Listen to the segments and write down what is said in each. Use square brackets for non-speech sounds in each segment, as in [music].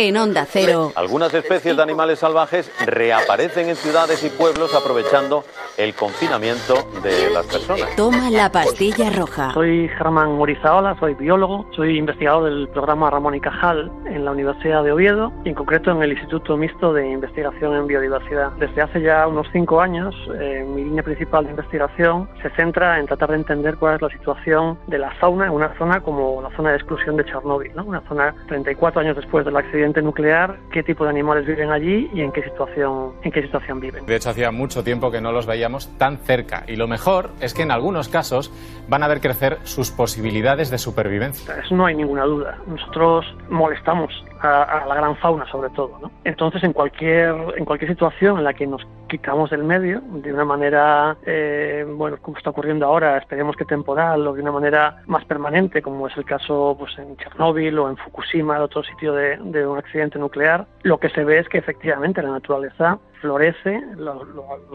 En Onda Cero. Algunas especies de animales salvajes reaparecen en ciudades y pueblos aprovechando el confinamiento de las personas. Toma la pastilla roja. Soy Germán Morizaola, soy biólogo, soy investigador del programa Ramón y Cajal en la Universidad de Oviedo y en concreto en el Instituto Mixto de Investigación en Biodiversidad. Desde hace ya unos cinco años, eh, mi línea principal de investigación se centra en tratar de entender cuál es la situación de la fauna en una zona como la zona de exclusión de Chernóbil, ¿no? una zona 34 años después del accidente nuclear, qué tipo de animales viven allí y en qué situación, en qué situación viven. De hecho, hacía mucho tiempo que no los veíamos tan cerca y lo mejor es que en algunos casos van a ver crecer sus posibilidades de supervivencia. No hay ninguna duda. Nosotros molestamos a, la gran fauna sobre todo. ¿no? Entonces, en cualquier, en cualquier situación en la que nos quitamos del medio, de una manera, eh, bueno, como está ocurriendo ahora, esperemos que temporal o de una manera más permanente, como es el caso pues, en Chernóbil o en Fukushima, otro sitio de, de un accidente nuclear, lo que se ve es que efectivamente la naturaleza florece, los,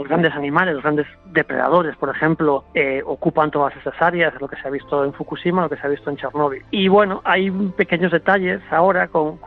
grandes animales, los grandes depredadores, por ejemplo, eh, ocupan todas esas áreas, lo que se ha visto en Fukushima, lo que se ha visto en Chernóbil. Y bueno, hay pequeños detalles ahora con,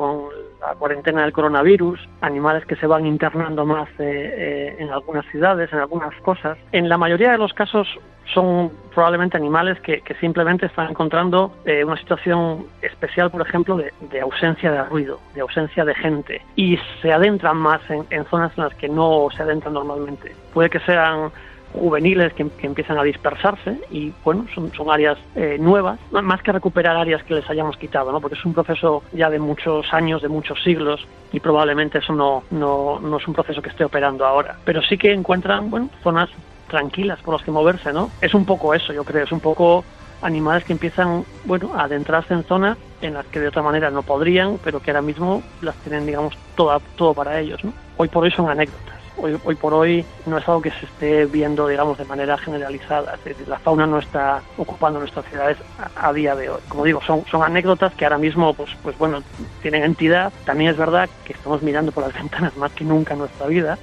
la cuarentena del coronavirus, animales que se van internando más eh, eh, en algunas ciudades, en algunas cosas. En la mayoría de los casos son probablemente animales que, simplemente están encontrando eh, una situación especial, por ejemplo, de, ausencia de ruido, de ausencia de gente, y se adentran más en, zonas en las que no se adentran normalmente. Puede que sean juveniles que, empiezan a dispersarse y bueno, son, áreas eh, nuevas, más que recuperar áreas que les hayamos quitado, ¿no? porque es un proceso ya de muchos años, de muchos siglos y probablemente eso no, no, no es un proceso que esté operando ahora. Pero sí que encuentran bueno, zonas tranquilas por las que moverse, ¿no? Es un poco eso, yo creo, es un poco animales que empiezan, bueno, a adentrarse en zonas en las que de otra manera no podrían, pero que ahora mismo las tienen, digamos, todo, todo para ellos, ¿no? Hoy por hoy son anécdotas. Hoy, hoy por hoy no es algo que se esté viendo, digamos, de manera generalizada. la fauna no está ocupando nuestras ciudades a, día de hoy. Como digo, son, son anécdotas que ahora mismo, pues, pues bueno, tienen entidad. También es verdad que estamos mirando por las [laughs] ventanas más que nunca en nuestra vida.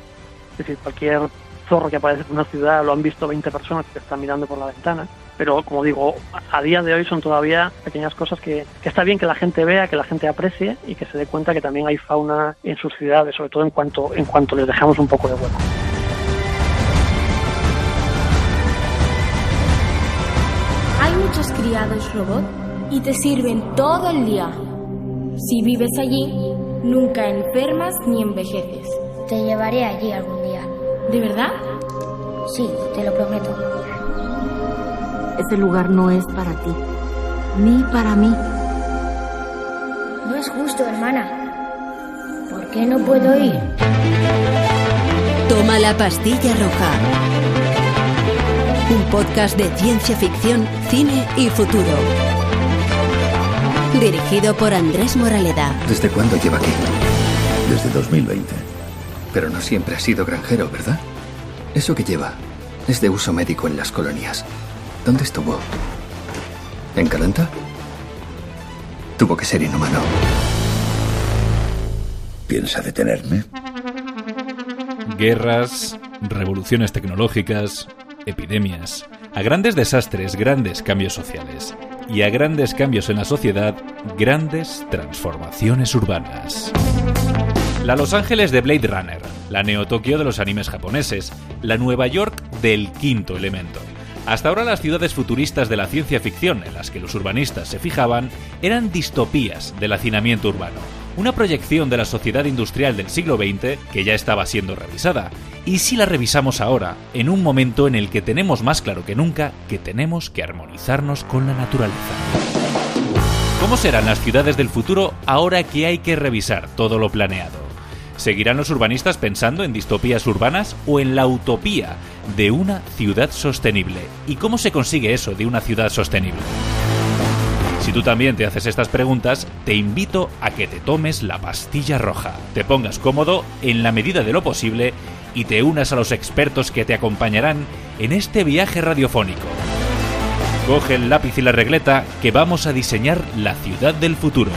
Es decir, cualquier zorro que aparece en una ciudad lo han visto 20 personas que están mirando por la ventana. Pero como digo, a día de hoy son todavía pequeñas cosas que, está bien que la gente vea, que la gente aprecie y que se dé cuenta que también hay fauna en sus ciudades, sobre todo en cuanto, en cuanto les dejamos un poco de hueco. Hay muchos criados robot y te sirven todo el día. Si vives allí, nunca enfermas ni envejeces. Te llevaré allí algún día. ¿De verdad? Sí, te lo prometo. Ese lugar no es para ti, ni para mí. No es justo, hermana. ¿Por qué no puedo ir? Toma la pastilla roja. Un podcast de ciencia ficción, cine y futuro. Dirigido por Andrés Moraleda. ¿Desde cuándo lleva aquí? Desde 2020. Pero no siempre ha sido granjero, ¿verdad? Eso que lleva es de uso médico en las colonias. ¿Dónde estuvo? ¿En Calanta? Tuvo que ser inhumano. ¿Piensa detenerme? Guerras, revoluciones tecnológicas, epidemias. A grandes desastres, grandes cambios sociales. Y a grandes cambios en la sociedad, grandes transformaciones urbanas. La Los Ángeles de Blade Runner, la Neo Tokio de los animes japoneses, la Nueva York del quinto elemento. Hasta ahora las ciudades futuristas de la ciencia ficción en las que los urbanistas se fijaban eran distopías del hacinamiento urbano, una proyección de la sociedad industrial del siglo XX que ya estaba siendo revisada. Y si la revisamos ahora, en un momento en el que tenemos más claro que nunca que tenemos que armonizarnos con la naturaleza. ¿Cómo serán las ciudades del futuro ahora que hay que revisar todo lo planeado? ¿Seguirán los urbanistas pensando en distopías urbanas o en la utopía de una ciudad sostenible? ¿Y cómo se consigue eso de una ciudad sostenible? Si tú también te haces estas preguntas, te invito a que te tomes la pastilla roja, te pongas cómodo en la medida de lo posible y te unas a los expertos que te acompañarán en este viaje radiofónico. Coge el lápiz y la regleta que vamos a diseñar la ciudad del futuro.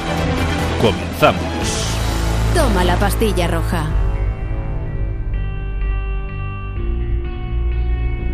Comenzamos. Toma la pastilla roja.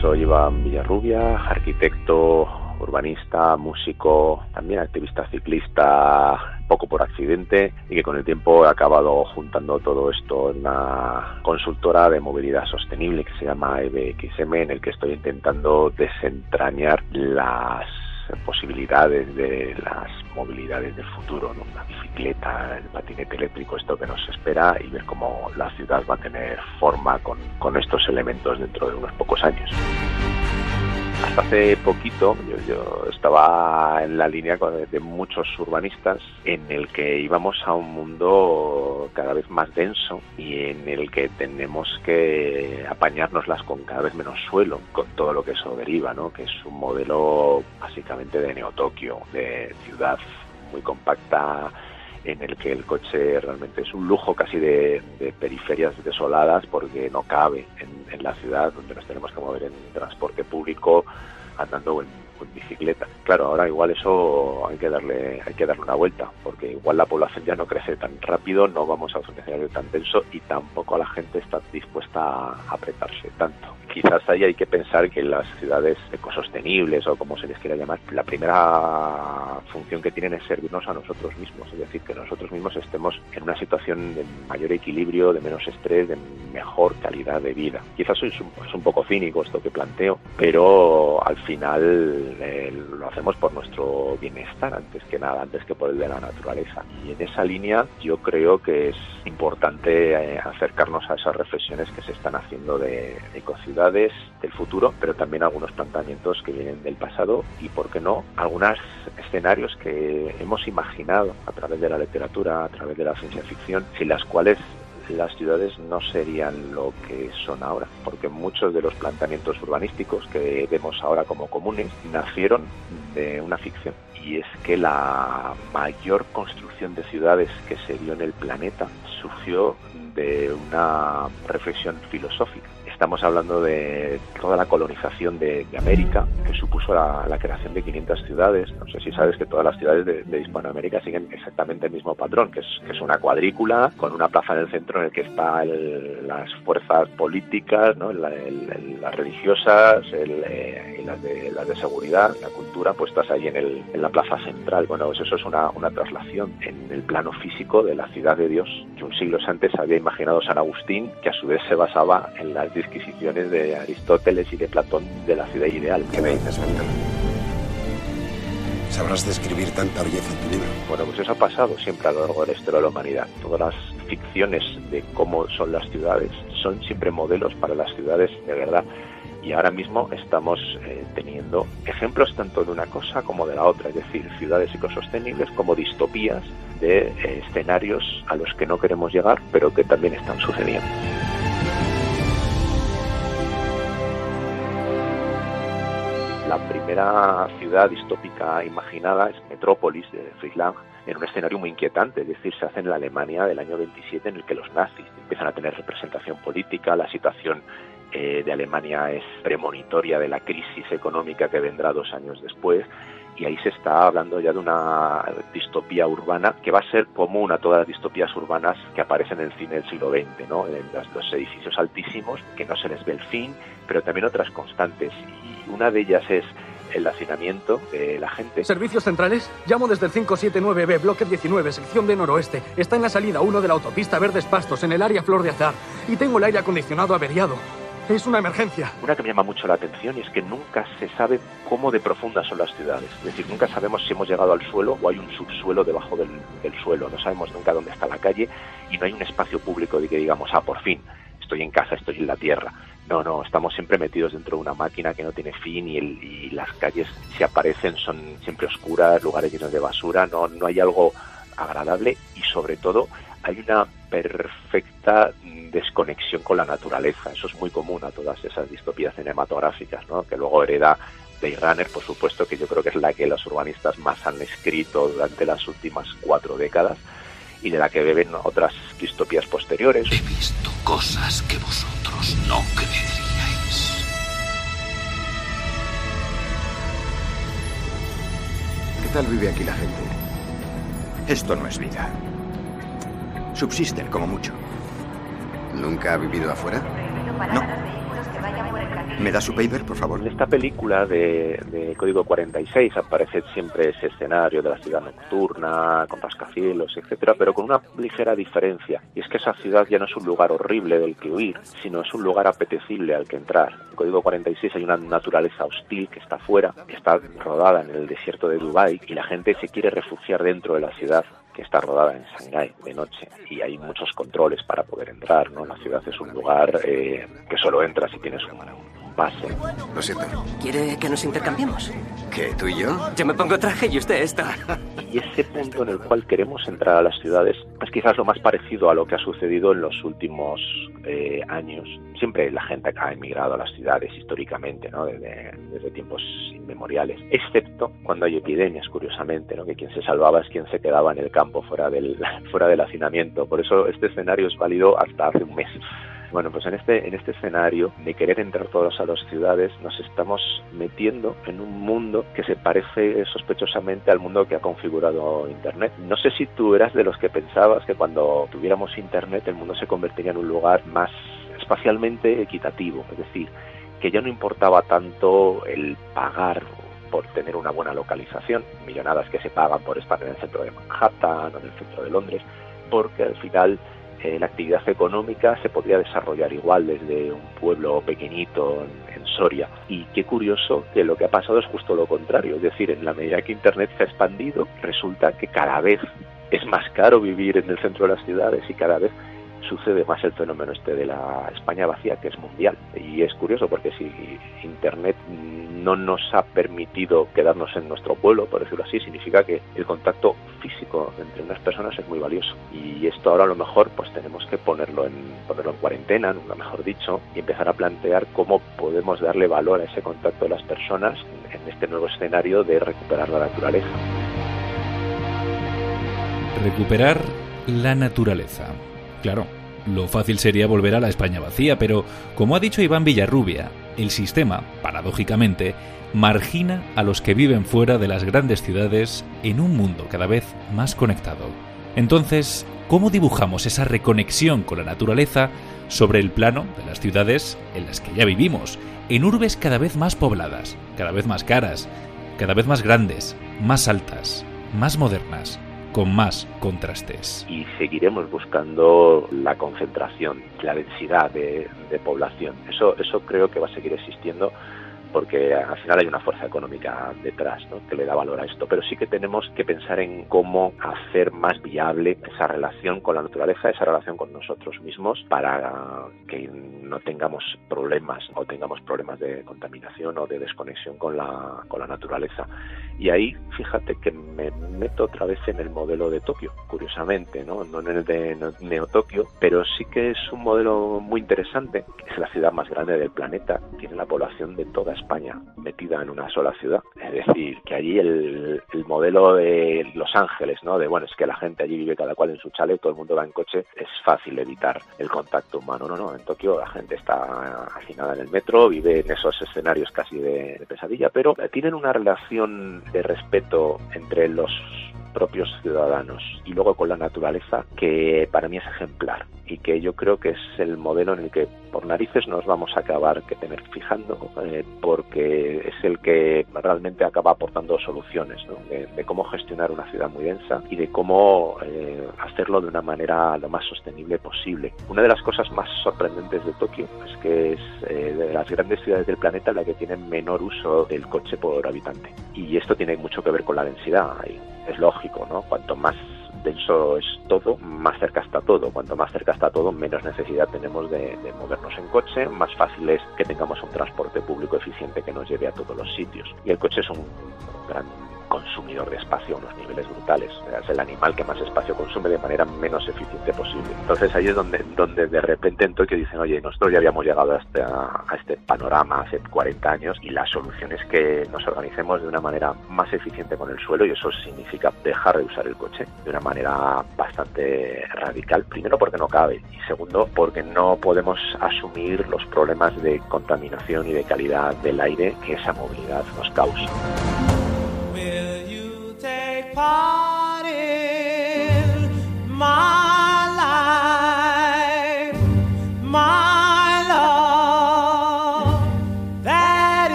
Soy Iván Villarrubia, arquitecto urbanista, músico, también activista ciclista, poco por accidente y que con el tiempo he acabado juntando todo esto en una consultora de movilidad sostenible que se llama EBXM, en el que estoy intentando desentrañar las posibilidades de las movilidades del futuro, ¿no? la bicicleta, el patinete eléctrico, esto que nos espera y ver cómo la ciudad va a tener forma con, con estos elementos dentro de unos pocos años. Hasta hace poquito yo, estaba en la línea de muchos urbanistas en el que íbamos a un mundo cada vez más denso y en el que tenemos que apañárnoslas con cada vez menos suelo, con todo lo que eso deriva, ¿no? que es un modelo básicamente de Neo-Tokio, de ciudad muy compacta, en el que el coche realmente es un lujo casi de, periferias desoladas porque no cabe en, en, la ciudad donde nos tenemos que mover en transporte público andando en bicicleta. Claro, ahora igual eso hay que darle hay que darle una vuelta, porque igual la población ya no crece tan rápido, no vamos a un escenario tan denso y tampoco la gente está dispuesta a apretarse tanto. Quizás ahí hay que pensar que las ciudades ecosostenibles o como se les quiera llamar, la primera función que tienen es servirnos a nosotros mismos, es decir, que nosotros mismos estemos en una situación de mayor equilibrio, de menos estrés, de mejor calidad de vida. Quizás es un, es un poco cínico esto que planteo, pero al final lo hacemos por nuestro bienestar antes que nada, antes que por el de la naturaleza. Y en esa línea yo creo que es importante eh, acercarnos a esas reflexiones que se están haciendo de ecociudades del futuro, pero también algunos planteamientos que vienen del pasado y, por qué no, algunos escenarios que hemos imaginado a través de la literatura, a través de la ciencia ficción, sin las cuales las ciudades no serían lo que son ahora, porque muchos de los planteamientos urbanísticos que vemos ahora como comunes nacieron de una ficción. Y es que la mayor construcción de ciudades que se vio en el planeta surgió de una reflexión filosófica Estamos hablando de toda la colonización de, América, que supuso la, creación de 500 ciudades. No sé si sabes que todas las ciudades de, Hispanoamérica siguen exactamente el mismo patrón, que es, una cuadrícula con una plaza en el centro en el que están las fuerzas políticas, las religiosas eh, y las de, las de seguridad, la cultura, puestas ahí en, el, en la plaza central. Bueno, pues eso es una, una traslación en el plano físico de la ciudad de Dios, que un siglo antes había imaginado San Agustín, que a su vez se basaba en las adquisiciones de Aristóteles y de Platón de la ciudad ideal. ¿Qué me dices, ¿Sabrás describir tanta belleza en tu libro? Bueno, pues eso ha pasado siempre a lo largo de la historia de la humanidad. Todas las ficciones de cómo son las ciudades son siempre modelos para las ciudades de verdad. Y ahora mismo estamos eh, teniendo ejemplos tanto de una cosa como de la otra, es decir, ciudades ecosostenibles como distopías de eh, escenarios a los que no queremos llegar, pero que también están sucediendo. Primera ciudad distópica imaginada es Metrópolis de Friedland, en un escenario muy inquietante, es decir, se hace en la Alemania del año 27 en el que los nazis empiezan a tener representación política, la situación eh, de Alemania es premonitoria de la crisis económica que vendrá dos años después y ahí se está hablando ya de una distopía urbana que va a ser común a todas las distopías urbanas que aparecen en el cine del siglo XX, ¿no? En los edificios altísimos que no se les ve el fin, pero también otras constantes y una de ellas es el hacinamiento de la gente. Servicios centrales, llamo desde el 579B, bloque 19, sección de noroeste. Está en la salida 1 de la autopista Verdes Pastos, en el área Flor de Azar. Y tengo el aire acondicionado averiado. Es una emergencia. Una que me llama mucho la atención es que nunca se sabe cómo de profundas son las ciudades. Es decir, nunca sabemos si hemos llegado al suelo o hay un subsuelo debajo del, suelo. No sabemos nunca dónde está la calle y no hay un espacio público de que digamos, ah, por fin, estoy en casa, estoy en la tierra. No, no, estamos siempre metidos dentro de una máquina que no tiene fin y, las calles, si aparecen, son siempre oscuras, lugares llenos de basura, no, no hay algo agradable y sobre todo hay una perfecta desconexión con la naturaleza. Eso es muy común a todas esas distopías cinematográficas, ¿no? que luego hereda Blade Runner, por supuesto, que yo creo que es la que los urbanistas más han escrito durante las últimas cuatro décadas y de la que beben otras distopías posteriores. He visto cosas que vosotros no creeríais. ¿Qué tal vive aquí la gente? Esto no es vida. Subsisten como mucho. ¿Nunca ha vivido afuera? No. ¿Me da su paper, por favor? En esta película de, de, Código 46 aparece siempre ese escenario de la ciudad nocturna, con rascacielos, etcétera, pero con una ligera diferencia. Y es que esa ciudad ya no es un lugar horrible del que huir, sino es un lugar apetecible al que entrar. En Código 46 hay una naturaleza hostil que está fuera, que está rodada en el desierto de Dubái, y la gente se quiere refugiar dentro de la ciudad que está rodada en Shanghái de noche y hay muchos controles para poder entrar, ¿no? La ciudad es un lugar eh, que solo entras si tienes un, pase. Lo siento. ¿Quiere que nos intercambiemos? ¿Qué, tú y yo? Yo me pongo traje y usted está. [laughs] Y ese punto en el cual queremos entrar a las ciudades es quizás lo más parecido a lo que ha sucedido en los últimos eh, años. Siempre la gente ha emigrado a las ciudades históricamente, ¿no? Desde, desde tiempos inmemoriales, excepto cuando hay epidemias, curiosamente, ¿no? Que quien se salvaba es quien se quedaba en el campo fuera del, [laughs] fuera del hacinamiento. Por eso este escenario es válido hasta hace un mes. Bueno, pues en este, en este escenario de querer entrar todos a las ciudades, nos estamos metiendo en un mundo que se parece sospechosamente al mundo que ha configurado Internet. No sé si tú eras de los que pensabas que cuando tuviéramos Internet el mundo se convertiría en un lugar más espacialmente equitativo, es decir, que ya no importaba tanto el pagar por tener una buena localización, millonadas que se pagan por estar en el centro de Manhattan o en el centro de Londres, porque al final la actividad económica se podría desarrollar igual desde un pueblo pequeñito en, en, Soria. Y qué curioso que lo que ha pasado es justo lo contrario, es decir, en la medida que Internet se ha expandido, resulta que cada vez es más caro vivir en el centro de las ciudades y cada vez sucede más el fenómeno este de la España vacía que es mundial. Y es curioso porque si Internet no nos ha permitido quedarnos en nuestro pueblo, por decirlo así, significa que el contacto físico entre unas personas es muy valioso. Y esto ahora a lo mejor pues tenemos que ponerlo en, ponerlo en cuarentena, nunca mejor dicho, y empezar a plantear cómo podemos darle valor a ese contacto de las personas en este nuevo escenario de recuperar la naturaleza. Recuperar la naturaleza. Claro, lo fácil sería volver a la España vacía, pero como ha dicho Iván Villarrubia, el sistema, paradójicamente, margina a los que viven fuera de las grandes ciudades en un mundo cada vez más conectado. Entonces, ¿cómo dibujamos esa reconexión con la naturaleza sobre el plano de las ciudades en las que ya vivimos, en urbes cada vez más pobladas, cada vez más caras, cada vez más grandes, más altas, más modernas? Con más contrastes. Y seguiremos buscando la concentración, la densidad de, de, población. Eso, eso creo que va a seguir existiendo porque al final hay una fuerza económica detrás ¿no? que le da valor a esto. Pero sí que tenemos que pensar en cómo hacer más viable esa relación con la naturaleza, esa relación con nosotros mismos, para que no tengamos problemas o tengamos problemas de contaminación o de desconexión con la, con la naturaleza. Y ahí, fíjate que me meto otra vez en el modelo de Tokio, curiosamente, no, no en el de Neo Tokio, pero sí que es un modelo muy interesante, es la ciudad más grande del planeta, tiene la población de toda España metida en una sola ciudad. Es decir, que allí el, el modelo de Los Ángeles, ¿no? De bueno, es que la gente allí vive cada cual en su chale, todo el mundo va en coche, es fácil evitar el contacto humano. No, no, en Tokio la gente está afinada en el metro, vive en esos escenarios casi de, de pesadilla, pero tienen una relación de respeto entre los propios ciudadanos y luego con la naturaleza que para mí es ejemplar y que yo creo que es el modelo en el que por narices nos vamos a acabar que tener fijando eh, porque es el que realmente acaba aportando soluciones de, cómo gestionar una ciudad muy densa y de cómo eh, hacerlo de una manera lo más sostenible posible. Una de las cosas más sorprendentes de Tokio es que es eh, de las grandes ciudades del planeta la que tiene menor uso del coche por habitante y esto tiene mucho que ver con la densidad. Es lógico, ¿no? Cuanto más denso es todo, más cerca está todo. Cuanto más cerca está todo, menos necesidad tenemos de, de, movernos en coche, más fácil es que tengamos un transporte público eficiente que nos lleve a todos los sitios. Y el coche es un gran consumidor de espacio a unos niveles brutales. Es el animal que más espacio consume de manera menos eficiente posible. Entonces ahí es donde, donde de repente en Tokio dicen, oye, nosotros ya habíamos llegado a este, a este panorama hace 40 años y la solución es que nos organicemos de una manera más eficiente con el suelo y eso significa dejar de usar el coche de una manera bastante radical. Primero porque no cabe y segundo porque no podemos asumir los problemas de contaminación y de calidad del aire que esa movilidad nos causa.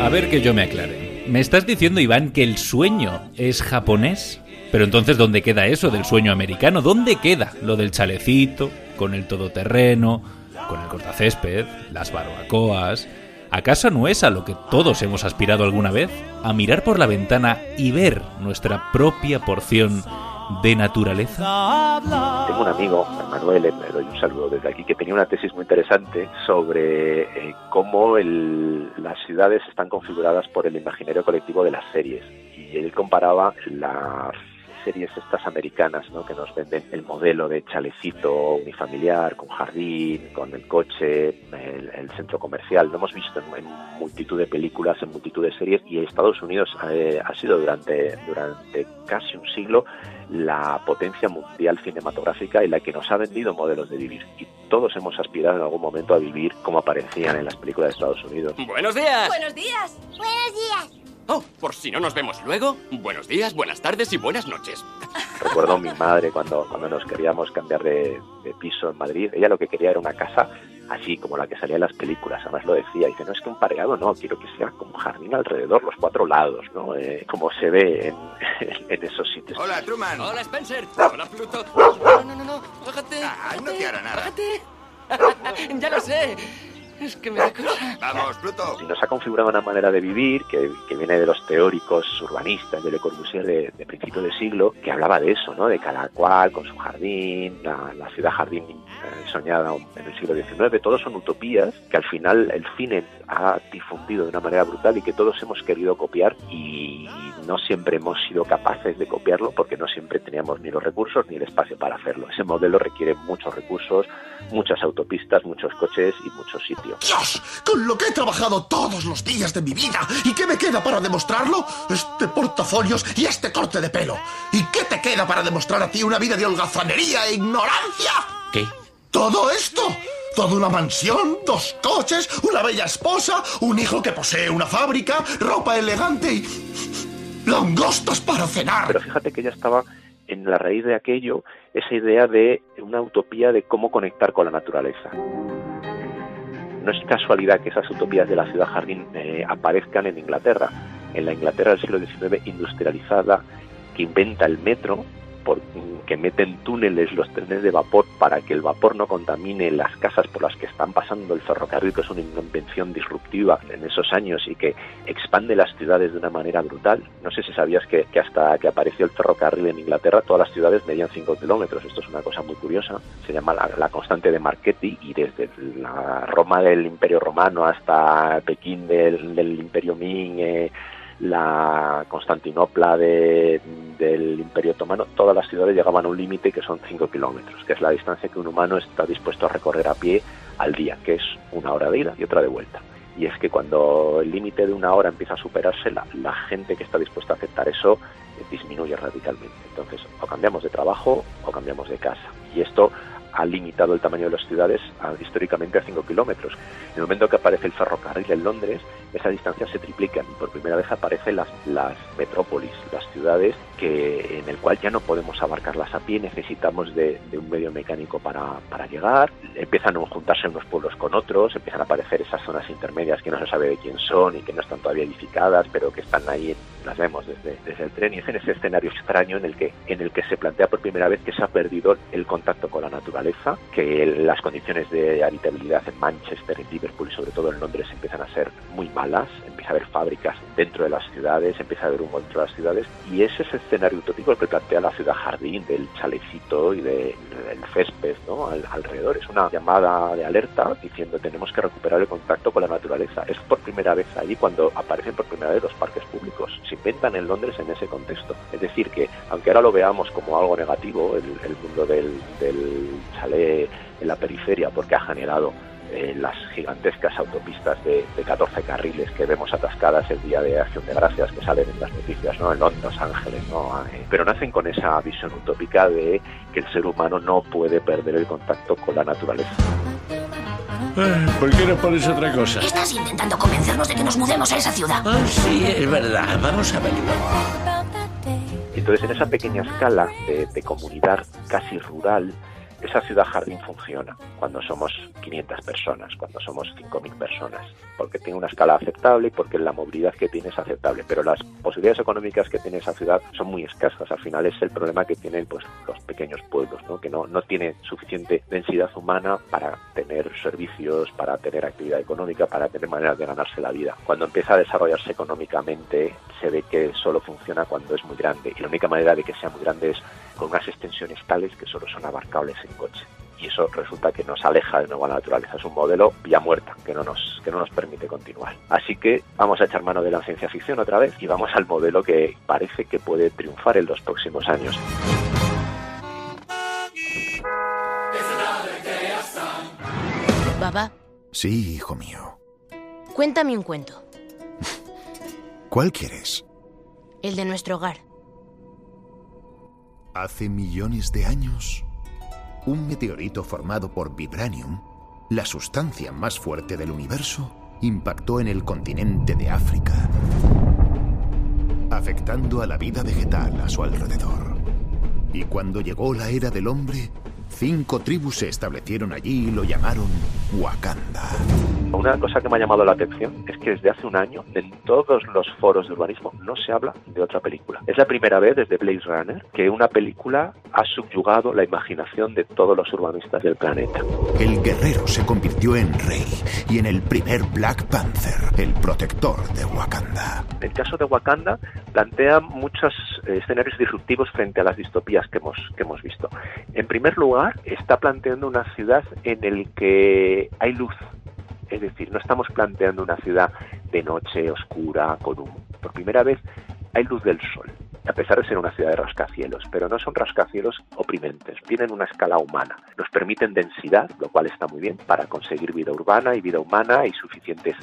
A ver que yo me aclare. ¿Me estás diciendo, Iván, que el sueño es japonés? Pero entonces, ¿dónde queda eso del sueño americano? ¿Dónde queda lo del chalecito, con el todoterreno, con el cortacésped, las barbacoas, ¿Acaso no es a lo que todos hemos aspirado alguna vez? A mirar por la ventana y ver nuestra propia porción de naturaleza. Tengo un amigo, Manuel, le doy un saludo desde aquí, que tenía una tesis muy interesante sobre eh, cómo el- las ciudades están configuradas por el imaginario colectivo de las series. Y él comparaba las series estas americanas, ¿no? que nos venden el modelo de chalecito unifamiliar, con jardín, con el coche, el, el centro comercial. Lo hemos visto en, en multitud de películas, en multitud de series, y Estados Unidos eh, ha sido durante, durante casi un siglo la potencia mundial cinematográfica y la que nos ha vendido modelos de vivir. Y todos hemos aspirado en algún momento a vivir como aparecían en las películas de Estados Unidos. Buenos días. Buenos días. Buenos días. Oh, por si no nos vemos luego, buenos días, buenas tardes y buenas noches. [laughs] Recuerdo a mi madre cuando, cuando nos queríamos cambiar de, de piso en Madrid. Ella lo que quería era una casa así como la que salía en las películas. Además lo decía. Dice, no es que un pareado, no. Quiero que sea como jardín alrededor, los cuatro lados, ¿no? Eh, como se ve en, [laughs] en esos sitios. Hola, Truman. Hola, Spencer. Hola, Pluto. No, no, no, no. Bájate. Ay, no te hará nada. Bájate. [laughs] ya lo sé. Es que me da cosa. Vamos, Pluto. Y nos ha configurado una manera de vivir que, que viene de los teóricos urbanistas de Le Corbusier de, de principio de siglo, que hablaba de eso, ¿no? De cada cual con su jardín, la, la ciudad jardín eh, soñada en el siglo XIX. Todos son utopías que al final el cine ha difundido de una manera brutal y que todos hemos querido copiar y no siempre hemos sido capaces de copiarlo porque no siempre teníamos ni los recursos ni el espacio para hacerlo. Ese modelo requiere muchos recursos, muchas autopistas, muchos coches y muchos sitios. Dios, con lo que he trabajado todos los días de mi vida. ¿Y qué me queda para demostrarlo? Este portafolios y este corte de pelo. ¿Y qué te queda para demostrar a ti una vida de holgazanería e ignorancia? ¿Qué? ¿Todo esto? ¿Toda una mansión, dos coches, una bella esposa, un hijo que posee una fábrica, ropa elegante y... langostas para cenar? Pero fíjate que ella estaba en la raíz de aquello, esa idea de una utopía de cómo conectar con la naturaleza. No es casualidad que esas utopías de la ciudad jardín eh, aparezcan en Inglaterra, en la Inglaterra del siglo XIX industrializada, que inventa el metro, por, que meten túneles los trenes de vapor para que el vapor no contamine las casas por las que están pasando el ferrocarril, que es una invención disruptiva en esos años y que expande las ciudades de una manera brutal. No sé si sabías que, hasta que apareció el ferrocarril en Inglaterra, todas las ciudades medían 5 kilómetros. Esto es una cosa muy curiosa. Se llama la, la constante de Marchetti y desde la Roma del Imperio Romano hasta Pekín del, del Imperio Ming, eh, la Constantinopla de, del Imperio Otomano, todas las ciudades llegaban a un límite que son 5 kilómetros, que es la distancia que un humano está dispuesto a recorrer a pie al día, que es una hora de ida y otra de vuelta. Y es que cuando el límite de una hora empieza a superarse, la, gente que está dispuesta a aceptar eso eh, disminuye radicalmente. Entonces, o cambiamos de trabajo o cambiamos de casa. Y esto ha limitado el tamaño de las ciudades a, históricamente a 5 kilómetros. En el momento que aparece el ferrocarril en Londres, esas distancias se triplican y por primera vez aparecen las, las metrópolis, las ciudades que, en el cual ya no podemos abarcarlas a pie, necesitamos de, de un medio mecánico para, para, llegar, empiezan a juntarse unos pueblos con otros, empiezan a aparecer esas zonas intermedias que no se sabe de quién son y que no están todavía edificadas, pero que están ahí, las vemos desde, desde el tren. Y es en ese escenario extraño en el, que, en el que se plantea por primera vez que se ha perdido el contacto con la naturaleza, que las condiciones de habitabilidad en Manchester, en Liverpool y sobre todo en Londres empiezan a ser muy malas, empieza a haber fábricas dentro de las ciudades, empieza a haber humo dentro de las ciudades. Y es ese escenario utópico el que plantea la ciudad jardín del chalecito y de, del césped ¿no? Al, alrededor. Es una llamada de alerta diciendo tenemos que recuperar el contacto con la naturaleza. Es por primera vez ahí cuando aparecen por primera vez los parques públicos. Se inventan en Londres en ese contexto. Es decir, que aunque ahora lo veamos como algo negativo, el, el mundo del, del chalet en la periferia, porque ha generado eh, las gigantescas autopistas de, de, 14 carriles que vemos atascadas el día de Acción de Gracias que salen en las noticias, ¿no? En Los Ángeles, ¿no? Eh, pero nacen con esa visión utópica de que el ser humano no puede perder el contacto con la naturaleza. ¿Por qué no pones otra cosa? Estás intentando convencernos de que nos mudemos a esa ciudad. Ah, sí, es verdad. Vamos a verlo. Entonces, en esa pequeña escala de, de comunidad casi rural, esa ciudad jardín funciona cuando somos 500 personas, cuando somos 5.000 personas, porque tiene una escala aceptable y porque la movilidad que tiene es aceptable, pero las posibilidades económicas que tiene esa ciudad son muy escasas. Al final es el problema que tienen pues los pequeños pueblos, ¿no? que no, no tienen suficiente densidad humana para tener servicios, para tener actividad económica, para tener maneras de ganarse la vida. Cuando empieza a desarrollarse económicamente, se ve que solo funciona cuando es muy grande y la única manera de que sea muy grande es con unas extensiones tales que solo son abarcables en coche. Y eso resulta que nos aleja de nuevo a la naturaleza. Es un modelo ya muerta que no, nos, que no nos permite continuar. Así que vamos a echar mano de la ciencia ficción otra vez y vamos al modelo que parece que puede triunfar en los próximos años. Baba, Sí, hijo mío. cuéntame un cuento. [laughs] ¿Cuál quieres? El de nuestro hogar. Hace millones de años, un meteorito formado por vibranium, la sustancia más fuerte del universo, impactó en el continente de África, afectando a la vida vegetal a su alrededor. Y cuando llegó la era del hombre, cinco tribus se establecieron allí y lo llamaron Wakanda. Una cosa que me ha llamado la atención es que desde hace un año en todos los foros de urbanismo no se habla de otra película. Es la primera vez desde Blade Runner que una película ha subyugado la imaginación de todos los urbanistas del planeta. El guerrero se convirtió en rey y en el primer Black Panther, el protector de Wakanda. El caso de Wakanda plantea muchos eh, escenarios disruptivos frente a las distopías que hemos, que hemos visto. En primer lugar, está planteando una ciudad en el que hay luz. Es decir, no estamos planteando una ciudad de noche, oscura, con humo. Por primera vez hay luz del sol, a pesar de ser una ciudad de rascacielos, pero no son rascacielos oprimentes, tienen una escala humana. Nos permiten densidad, lo cual está muy bien, para conseguir vida urbana y vida humana y suficientes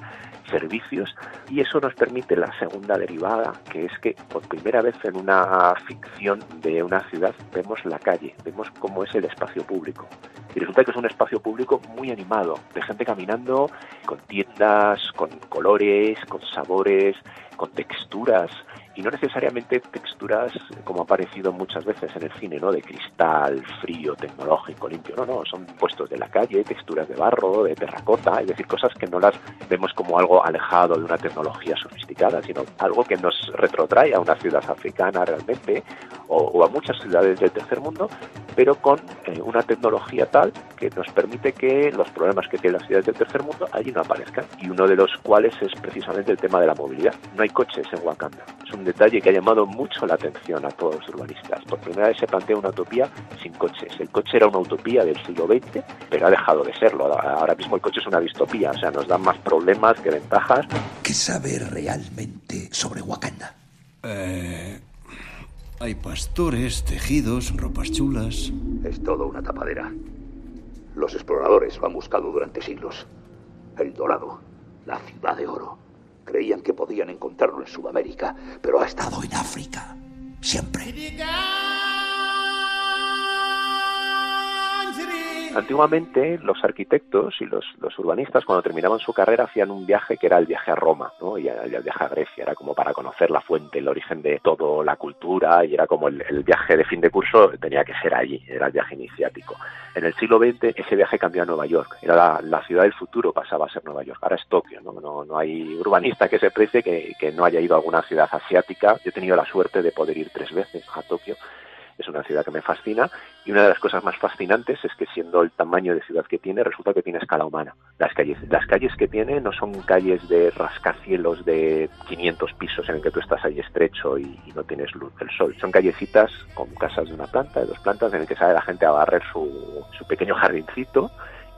servicios. Y eso nos permite la segunda derivada, que es que por primera vez en una ficción de una ciudad vemos la calle, vemos cómo es el espacio público. Y resulta que es un espacio público muy animado, de gente caminando, con tiendas, con colores, con sabores, con texturas, y no necesariamente texturas como ha aparecido muchas veces en el cine, ¿no? De cristal, frío, tecnológico, limpio. No, no, son puestos de la calle, texturas de barro, de terracota, es decir, cosas que no las vemos como algo alejado de una tecnología sofisticada, sino algo que nos retrotrae a una ciudad africana realmente, o, a muchas ciudades del tercer mundo, pero con eh, una tecnología tal que nos permite que los problemas que tienen las ciudades del tercer mundo allí no aparezcan. Y uno de los cuales es precisamente el tema de la movilidad. No hay coches en Wakanda. Detalle que ha llamado mucho la atención a todos los urbanistas. Por primera vez se plantea una utopía sin coches. El coche era una utopía del siglo XX, pero ha dejado de serlo. Ahora mismo el coche es una distopía, o sea, nos dan más problemas que ventajas. ¿Qué sabe realmente sobre Wakanda? Eh, hay pastores, tejidos, ropas chulas. Es todo una tapadera. Los exploradores lo han buscado durante siglos. El Dorado, la ciudad de oro. Creían que podían encontrarlo en Sudamérica, pero ha estado en África. Siempre. Antiguamente los arquitectos y los, urbanistas cuando terminaban su carrera hacían un viaje que era el viaje a Roma, ¿no? y el, viaje a Grecia, era como para conocer la fuente, el origen de toda la cultura y era como el, el, viaje de fin de curso tenía que ser allí, era el viaje iniciático. En el siglo XX ese viaje cambió a Nueva York, era la, la ciudad del futuro pasaba a ser Nueva York, ahora es Tokio, no, no, no hay urbanista que se precie que, que no haya ido a alguna ciudad asiática, yo he tenido la suerte de poder ir tres veces a Tokio es una ciudad que me fascina y una de las cosas más fascinantes es que siendo el tamaño de ciudad que tiene, resulta que tiene escala humana. Las calles, las calles que tiene no son calles de rascacielos de 500 pisos en el que tú estás ahí estrecho y, no tienes luz del sol. Son callecitas con casas de una planta, de dos plantas, en el que sale la gente a barrer su, su pequeño jardincito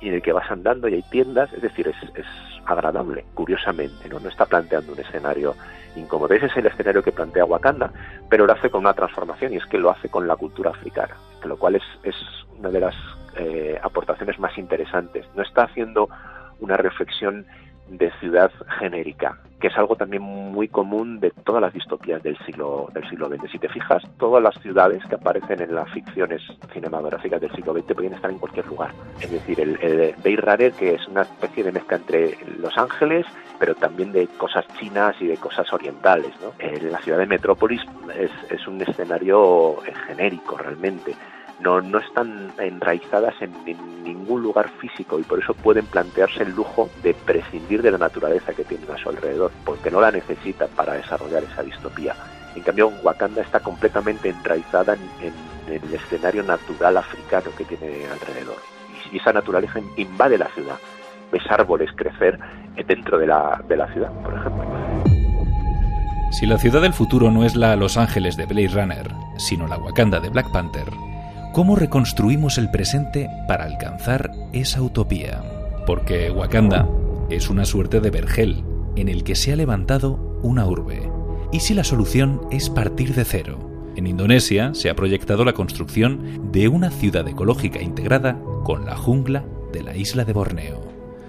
y en el que vas andando y hay tiendas, es decir, es, es agradable, curiosamente, ¿no? no está planteando un escenario incómodo. Ese es el escenario que plantea Wakanda, pero lo hace con una transformación y es que lo hace con la cultura africana, lo cual es, es una de las eh, aportaciones más interesantes. No está haciendo una reflexión de ciudad genérica, que es algo también muy común de todas las distopías del siglo del siglo XX. Si te fijas, todas las ciudades que aparecen en las ficciones cinematográficas del siglo XX pueden estar en cualquier lugar. Es decir, el, el Bay que es una especie de mezcla entre Los Ángeles, pero también de cosas chinas y de cosas orientales. ¿no? Eh, la ciudad de Metrópolis es, es un escenario genérico realmente no, están enraizadas en, ningún lugar físico y por eso pueden plantearse el lujo de prescindir de la naturaleza que tienen a su alrededor, porque no la necesitan para desarrollar esa distopía. En cambio, Wakanda está completamente enraizada en, el escenario natural africano que tiene alrededor. Y esa naturaleza invade la ciudad. Ves árboles crecer dentro de la, de la ciudad, por ejemplo. Si la ciudad del futuro no es la Los Ángeles de Blade Runner, sino la Wakanda de Black Panther, ¿cómo reconstruimos el presente para alcanzar esa utopía? Porque Wakanda es una suerte de vergel en el que se ha levantado una urbe. ¿Y si la solución es partir de cero? En Indonesia se ha proyectado la construcción de una ciudad ecológica integrada con la jungla de la isla de Borneo.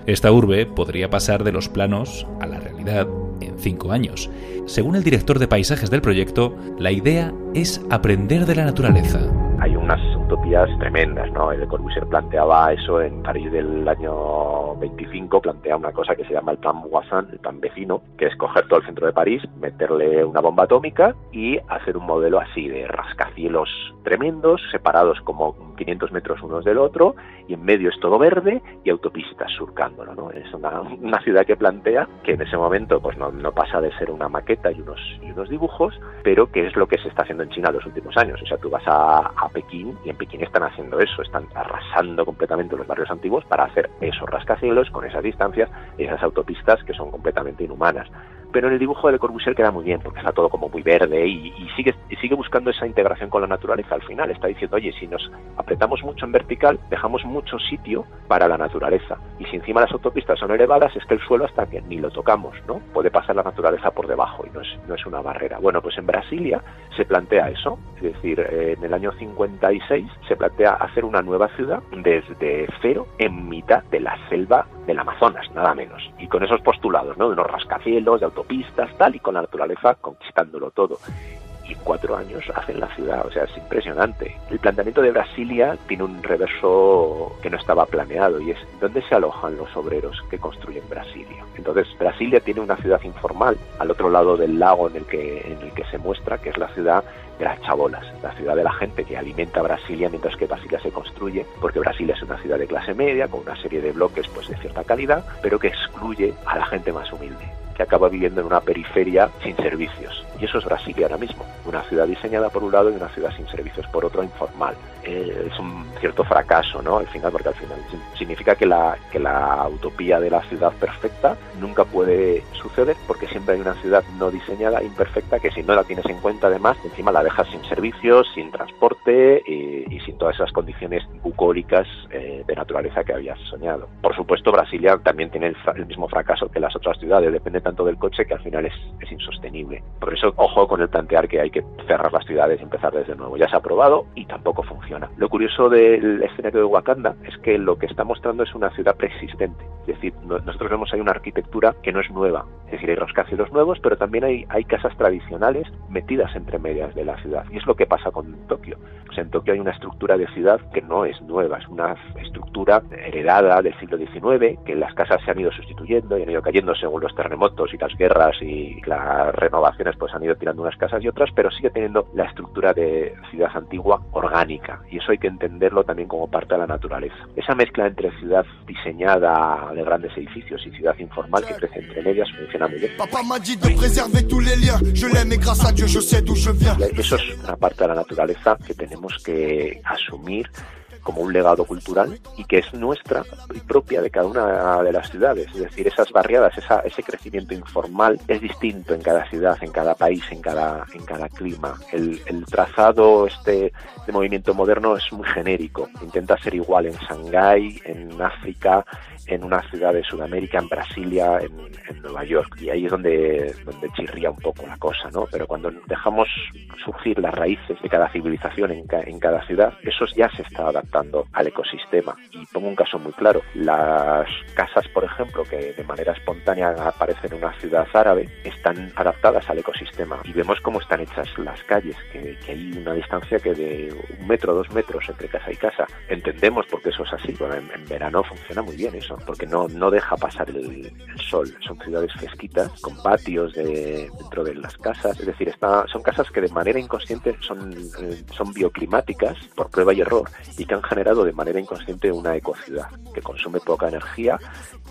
Esta urbe podría pasar de los planos a la realidad en cinco años. Según el director de paisajes del proyecto, la idea es aprender de la naturaleza. Hay unas utopías tremendas, ¿no? El Corbusier planteaba eso en París del año 25, plantea una cosa que se llama el plan Voisin, el plan vecino, que es coger todo el centro de París, meterle una bomba atómica y hacer un modelo así de rascacielos tremendos, separados como 500 metros unos del otro, y en medio es todo verde y autopistas surcándolo, ¿no? Es una, una ciudad que plantea que en ese momento pues no, no pasa de ser una maqueta y unos, y unos dibujos, pero que es lo que se está haciendo en China los últimos años. O sea, tú vas a, a Pekín y en Pekín están haciendo eso, están arrasando completamente los barrios antiguos para hacer esos rascacielos con esas distancias y esas autopistas que son completamente inhumanas. Pero en el dibujo de Le Corbusier queda muy bien, porque está todo como muy verde y, sigue, sigue buscando esa integración con la naturaleza al final. Está diciendo, oye, si nos apretamos mucho en vertical, dejamos mucho sitio para la naturaleza. Y si encima las autopistas son elevadas, es que el suelo hasta que ni lo tocamos, ¿no? Puede pasar la naturaleza por debajo y no es, no es una barrera. Bueno, pues en Brasilia se plantea eso, es decir, eh, en el año 56 se plantea hacer una nueva ciudad desde cero en mitad de la selva del Amazonas, nada menos. Y con esos postulados, ¿no? De unos rascacielos, de autopistas, tal, y con la naturaleza conquistándolo todo y en cuatro años hacen la ciudad. O sea, es impresionante. El planteamiento de Brasilia tiene un reverso que no estaba planeado y es dónde se alojan los obreros que construyen Brasilia. Entonces, Brasilia tiene una ciudad informal al otro lado del lago en el que, en el que se muestra, que es la ciudad de las chabolas, la ciudad de la gente que alimenta Brasilia mientras que Brasilia se construye, porque Brasilia es una ciudad de clase media, con una serie de bloques pues de cierta calidad, pero que excluye a la gente más humilde que acaba viviendo en una periferia sin servicios. Y eso es Brasilia ahora mismo, una ciudad diseñada por un lado y una ciudad sin servicios por otro, informal. Eh, es un cierto fracaso, ¿no? Al final, porque al final significa que la, que la utopía de la ciudad perfecta nunca puede suceder, porque siempre hay una ciudad no diseñada, imperfecta, que si no la tienes en cuenta además, encima la dejas sin servicios, sin transporte y, y sin todas esas condiciones bucólicas eh, de naturaleza que habías soñado. Por supuesto, Brasilia también tiene el, el mismo fracaso que las otras ciudades, depende tanto del coche que al final es, es insostenible. Por eso, ojo con el plantear que hay que cerrar las ciudades y empezar desde nuevo. Ya se ha probado y tampoco funciona. Lo curioso del escenario de Wakanda es que lo que está mostrando es una ciudad preexistente. Es decir, no, nosotros vemos ahí una arquitectura que no es nueva. Es decir, hay rascacielos nuevos, pero también hay, hay casas tradicionales metidas entre medias de la ciudad. Y es lo que pasa con Tokio. O en Tokio hay una estructura de ciudad que no es nueva, es una estructura heredada del siglo XIX, que las casas se han ido sustituyendo y han ido cayendo según los terremotos y las guerras y las renovaciones pues han ido tirando unas casas y otras, pero sigue teniendo la estructura de ciudad antigua orgánica y eso hay que entenderlo también como parte de la naturaleza. Esa mezcla entre ciudad diseñada de grandes edificios y ciudad informal que crece entre medias funciona muy bien. Eso es una parte de la naturaleza que tenemos que asumir como un legado cultural y que es nuestra y propia de cada una de las ciudades. Es decir, esas barriadas, ese crecimiento informal es distinto en cada ciudad, en cada país, en cada, en cada clima. El, trazado este de movimiento moderno es muy genérico. Intenta ser igual en Shanghái, en África, en una ciudad de Sudamérica, en Brasilia, en, Nueva York. Y ahí es donde, donde chirría un poco la cosa, ¿no? Pero cuando dejamos surgir las raíces de cada civilización en, en cada ciudad, eso ya se está adaptando al ecosistema. Y pongo un caso muy claro. Las casas, por ejemplo, que de manera espontánea aparecen en una ciudad árabe, están adaptadas al ecosistema. Y vemos cómo están hechas las calles, que, que hay una distancia que de un metro, dos metros entre casa y casa. Entendemos por qué eso es así. Bueno, en, en verano funciona muy bien eso, porque no, no deja pasar el, el sol. Son ciudades fresquitas, con patios de, dentro de las casas. Es decir, está, son casas que de manera inconsciente son, eh, son bioclimáticas por prueba y error y que han generado de manera inconsciente una ecociudad que consume poca energía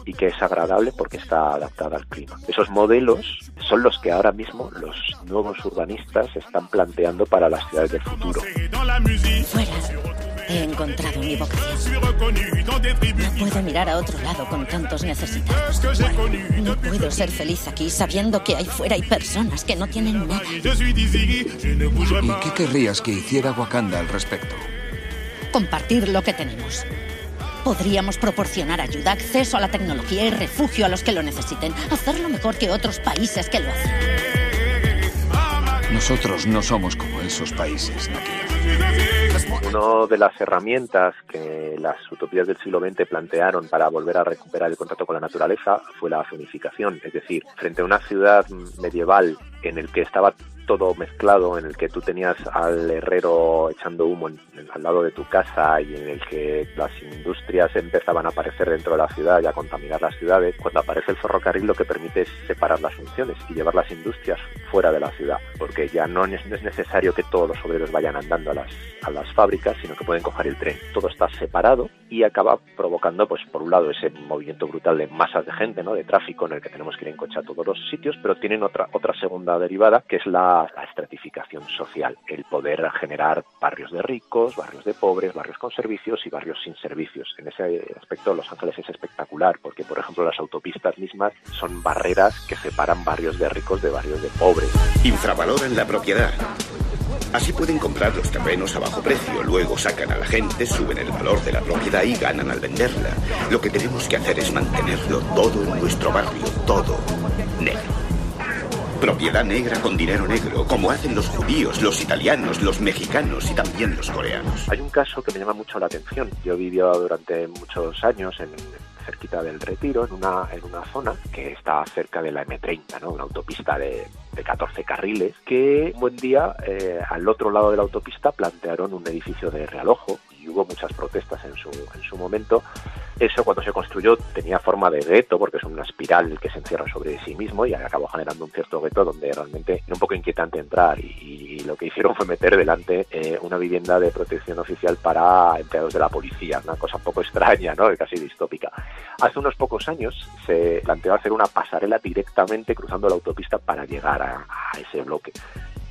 y que es agradable porque está adaptada al clima. Esos modelos son los que ahora mismo los nuevos urbanistas están planteando para las ciudades del futuro. Fuera. He encontrado mi vocación. No puedo mirar a otro lado con tantos necesitados. No puedo ser feliz aquí sabiendo que ahí fuera hay personas que no tienen nada. ¿Y qué querrías que hiciera Wakanda al respecto? Compartir lo que tenemos. Podríamos proporcionar ayuda, acceso a la tecnología y refugio a los que lo necesiten. Hacerlo mejor que otros países que lo hacen. Nosotros no somos como esos países, Nakia. Una de las herramientas que las utopías del siglo XX plantearon para volver a recuperar el contacto con la naturaleza fue la zonificación, es decir, frente a una ciudad medieval en el que estaba todo mezclado, en el que tú tenías al herrero echando humo en- en- al lado de tu casa y en el que las industrias empezaban a aparecer dentro de la ciudad y a contaminar las ciudades, cuando aparece el ferrocarril lo que permite es separar las funciones y llevar las industrias fuera de la ciudad, porque ya no es, no es necesario que todos los obreros vayan andando a las, a las fábricas, sino que pueden coger el tren. Todo está separado y acaba provocando, pues por un lado, ese movimiento brutal de masas de gente, ¿no? de tráfico en el que tenemos que ir en coche a todos los sitios, pero tienen otra, otra segunda derivada, que es la, la estratificación social, el poder generar barrios de ricos, barrios de pobres, barrios con servicios y barrios sin servicios. En ese aspecto Los Ángeles es espectacular, porque por ejemplo las autopistas mismas son barreras que separan barrios de ricos de barrios de pobres. Infravaloran la propiedad. Así pueden comprar los terrenos a bajo precio, luego sacan a la gente, suben el valor de la propiedad y ganan al venderla. Lo que tenemos que hacer es mantenerlo todo en nuestro barrio, todo negro. Propiedad negra con dinero negro, como hacen los judíos, los italianos, los mexicanos y también los coreanos. Hay un caso que me llama mucho la atención. Yo vivió durante muchos años en cerquita del Retiro, en una, en una zona que está cerca de la M30, ¿no? una autopista de, de 14 carriles, que un buen día eh, al otro lado de la autopista plantearon un edificio de realojo y hubo muchas protestas en su, en su momento. Eso cuando se construyó tenía forma de gueto porque es una espiral que se encierra sobre sí mismo y acabó generando un cierto gueto donde realmente era un poco inquietante entrar y, lo que hicieron fue meter delante eh, una vivienda de protección oficial para empleados de la policía, una cosa un poco extraña, ¿no? casi distópica. Hace unos pocos años se planteó hacer una pasarela directamente cruzando la autopista para llegar a ese bloque.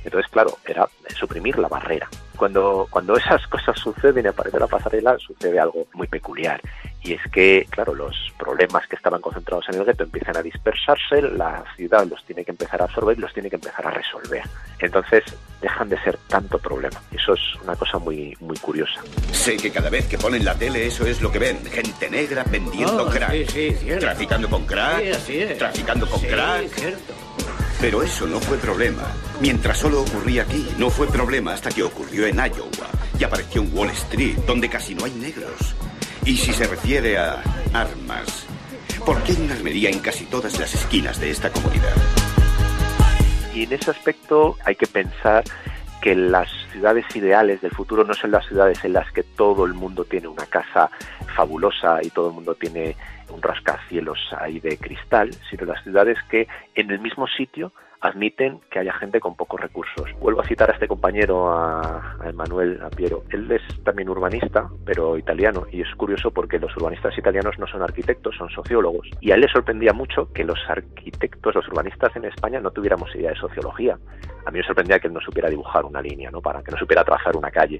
Entonces, claro, era suprimir la barrera. Cuando, cuando esas cosas suceden y aparece la pasarela, sucede algo muy peculiar. Y es que, claro, los problemas que estaban concentrados en el gueto empiezan a dispersarse, la ciudad los tiene que empezar a absorber y los tiene que empezar a resolver. Entonces, dejan de ser tanto problema. Eso es una cosa muy, muy curiosa. Sé que cada vez que ponen la tele eso es lo que ven. Gente negra vendiendo Oh, crack. sí, sí, cierto. traficando con crack. Sí, así es. Traficando con Sí, crack. cierto. Pero eso no fue problema. Mientras solo ocurría aquí, no fue problema hasta que ocurrió en Iowa y apareció en Wall Street, donde casi no hay negros. Y si se refiere a armas, ¿por qué hay una armería en casi todas las esquinas de esta comunidad? Y en ese aspecto hay que pensar que las ciudades ideales del futuro no son las ciudades en las que todo el mundo tiene una casa fabulosa y todo el mundo tiene un rascacielos ahí de cristal, sino las ciudades que en el mismo sitio admiten que haya gente con pocos recursos. Vuelvo a citar a este compañero, a, a Emanuel. Él es también urbanista, pero italiano, y es curioso porque los urbanistas italianos no son arquitectos, son sociólogos. Y a él le sorprendía mucho que los arquitectos, los urbanistas en España no tuviéramos idea de sociología. A mí me sorprendía que él no supiera dibujar una línea, ¿no? Para que no supiera trazar una calle.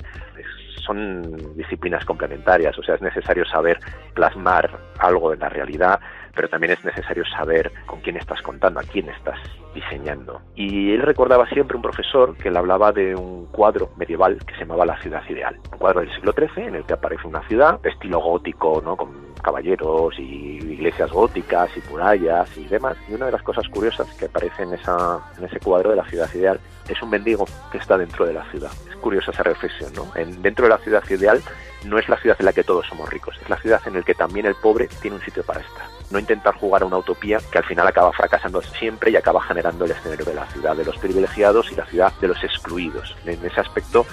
Son disciplinas complementarias, o sea, es necesario saber plasmar algo de la realidad, pero también es necesario saber con quién estás contando, a quién estás diseñando. Y él recordaba siempre un profesor que le hablaba de un cuadro medieval que se llamaba La ciudad ideal. Un cuadro del siglo XIII en el que aparece una ciudad de estilo gótico, ¿no? con caballeros y iglesias góticas y murallas y demás. Y una de las cosas curiosas que aparece en, esa, en ese cuadro de la ciudad ideal es un mendigo que está dentro de la ciudad. Es curiosa esa reflexión, ¿no? En, dentro de la ciudad ideal no es la ciudad en la que todos somos ricos, es la ciudad en la que también el pobre tiene un sitio para estar. No intentar jugar a una utopía que al final acaba fracasando siempre y acaba generando el escenario de la ciudad de los privilegiados y la ciudad de los excluidos. En ese aspecto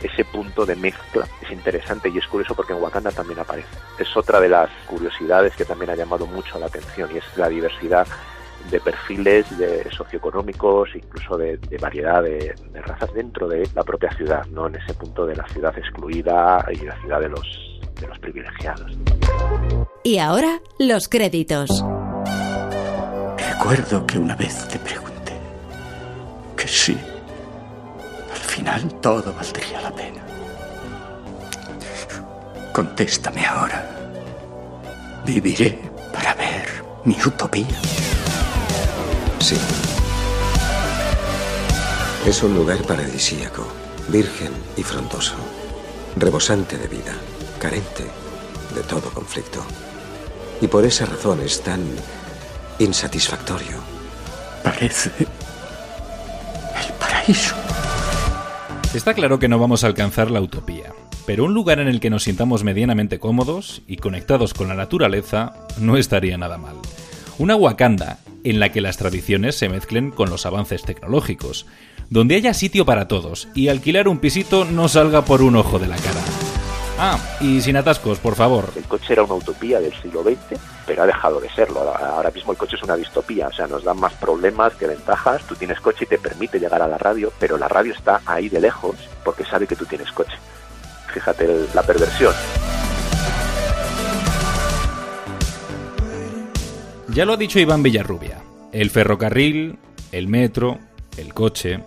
ese punto de mezcla es interesante y es curioso porque en Wakanda también aparece. Es otra de las curiosidades que también ha llamado mucho la atención y es la diversidad de perfiles de socioeconómicos, incluso de, variedad de, razas dentro de la propia ciudad, no en ese punto de la ciudad excluida y la ciudad de los, de los privilegiados. Y ahora, los créditos. Recuerdo que una vez te pregunté que sí final todo valdría la pena. Contéstame ahora. Viviré para ver mi utopía. Sí. Es un lugar paradisíaco, virgen y frondoso, rebosante de vida, carente de todo conflicto. Y por esa razón es tan insatisfactorio. Parece el paraíso. Está claro que no vamos a alcanzar la utopía, pero un lugar en el que nos sintamos medianamente cómodos y conectados con la naturaleza no estaría nada mal. Una Wakanda en la que las tradiciones se mezclen con los avances tecnológicos, donde haya sitio para todos y alquilar un pisito no salga por un ojo de la cara. Ah, y sin atascos, por favor. El coche era una utopía del siglo XX, pero ha dejado de serlo. Ahora mismo el coche es una distopía, o sea, nos dan más problemas que ventajas. Tú tienes coche y te permite llegar a la radio, pero la radio está ahí de lejos porque sabe que tú tienes coche. Fíjate la perversión. Ya lo ha dicho Iván Villarrubia. El ferrocarril, el metro, el coche,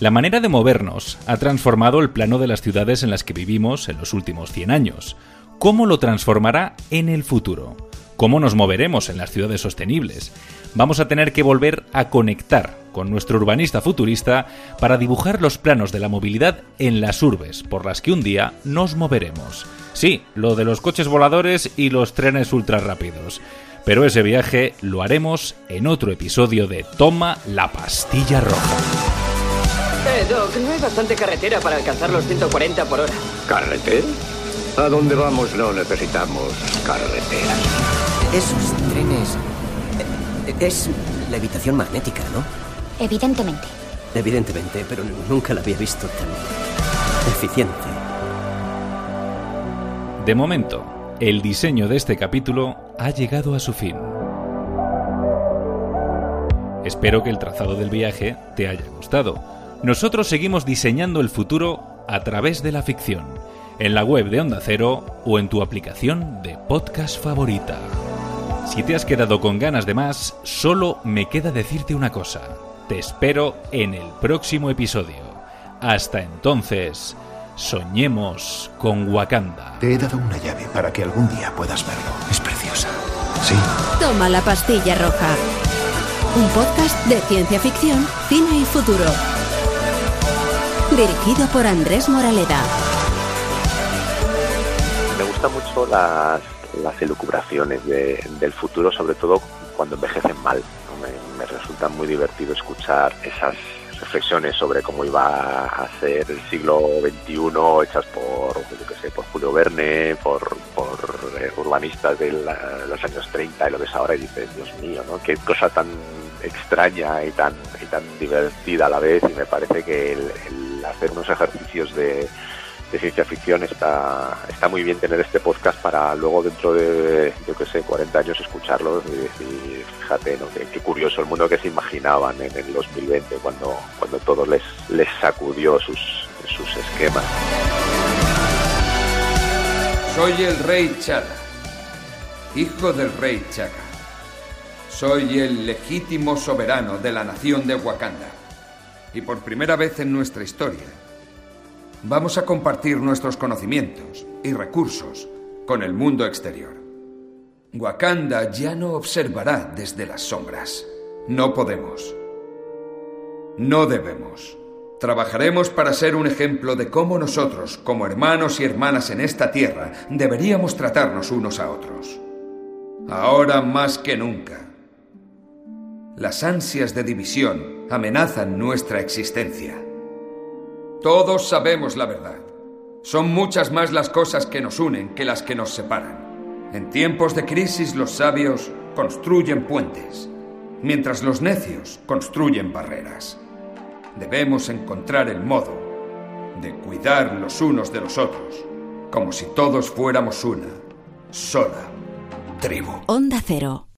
la manera de movernos ha transformado el plano de las ciudades en las que vivimos en los últimos 100 años. ¿Cómo lo transformará en el futuro? ¿Cómo nos moveremos en las ciudades sostenibles? Vamos a tener que volver a conectar con nuestro urbanista futurista para dibujar los planos de la movilidad en las urbes por las que un día nos moveremos. Sí, lo de los coches voladores y los trenes ultra rápidos. Pero ese viaje lo haremos en otro episodio de Toma la pastilla roja. Eh, Doc, no hay bastante carretera para alcanzar los 140 por hora. ¿Carretera? A dónde vamos no necesitamos carreteras. Esos trenes... Eh, es levitación magnética, ¿no? Evidentemente. Evidentemente, pero nunca la había visto tan eficiente. De momento, el diseño de este capítulo ha llegado a su fin. Espero que el trazado del viaje te haya gustado nosotros seguimos diseñando el futuro a través de la ficción, en la web de Onda Cero o en tu aplicación de podcast favorita. Si te has quedado con ganas de más, solo me queda decirte una cosa. Te espero en el próximo episodio. Hasta entonces, soñemos con Wakanda. Te he dado una llave para que algún día puedas verlo. Es preciosa. Sí. Toma la pastilla roja. Un podcast de ciencia ficción, cine y futuro. Dirigido por Andrés Moraleda. Me gustan mucho las, elucubraciones del futuro, sobre todo cuando envejecen mal. Me, resulta muy divertido escuchar esas reflexiones sobre cómo iba a ser el siglo XXI hechas por, yo sé, por Julio Verne, por, eh, urbanistas de los años 30 y lo ves ahora y dices, Dios mío, ¿no? Qué cosa tan extraña y tan, y tan divertida a la vez y me parece que el hacer unos ejercicios de, ciencia ficción está, está muy bien tener este podcast para luego dentro de, yo que sé, 40 años escucharlos y decir, fíjate, ¿no? qué, curioso el mundo que se imaginaban en el 2020 cuando, cuando todo les, les sacudió sus, sus esquemas. Soy el rey Chaka, hijo del rey Chaka. Soy el legítimo soberano de la nación de Wakanda y por primera vez en nuestra historia, vamos a compartir nuestros conocimientos y recursos con el mundo exterior. Wakanda ya no observará desde las sombras. No podemos. No debemos. Trabajaremos para ser un ejemplo de cómo nosotros, como hermanos y hermanas en esta tierra, deberíamos tratarnos unos a otros. Ahora más que nunca. Las ansias de división amenazan nuestra existencia. Todos sabemos la verdad. Son muchas más las cosas que nos unen que las que nos separan. En tiempos de crisis los sabios construyen puentes, mientras los necios construyen barreras. Debemos encontrar el modo de cuidar los unos de los otros, como si todos fuéramos una sola tribu. Onda Cero.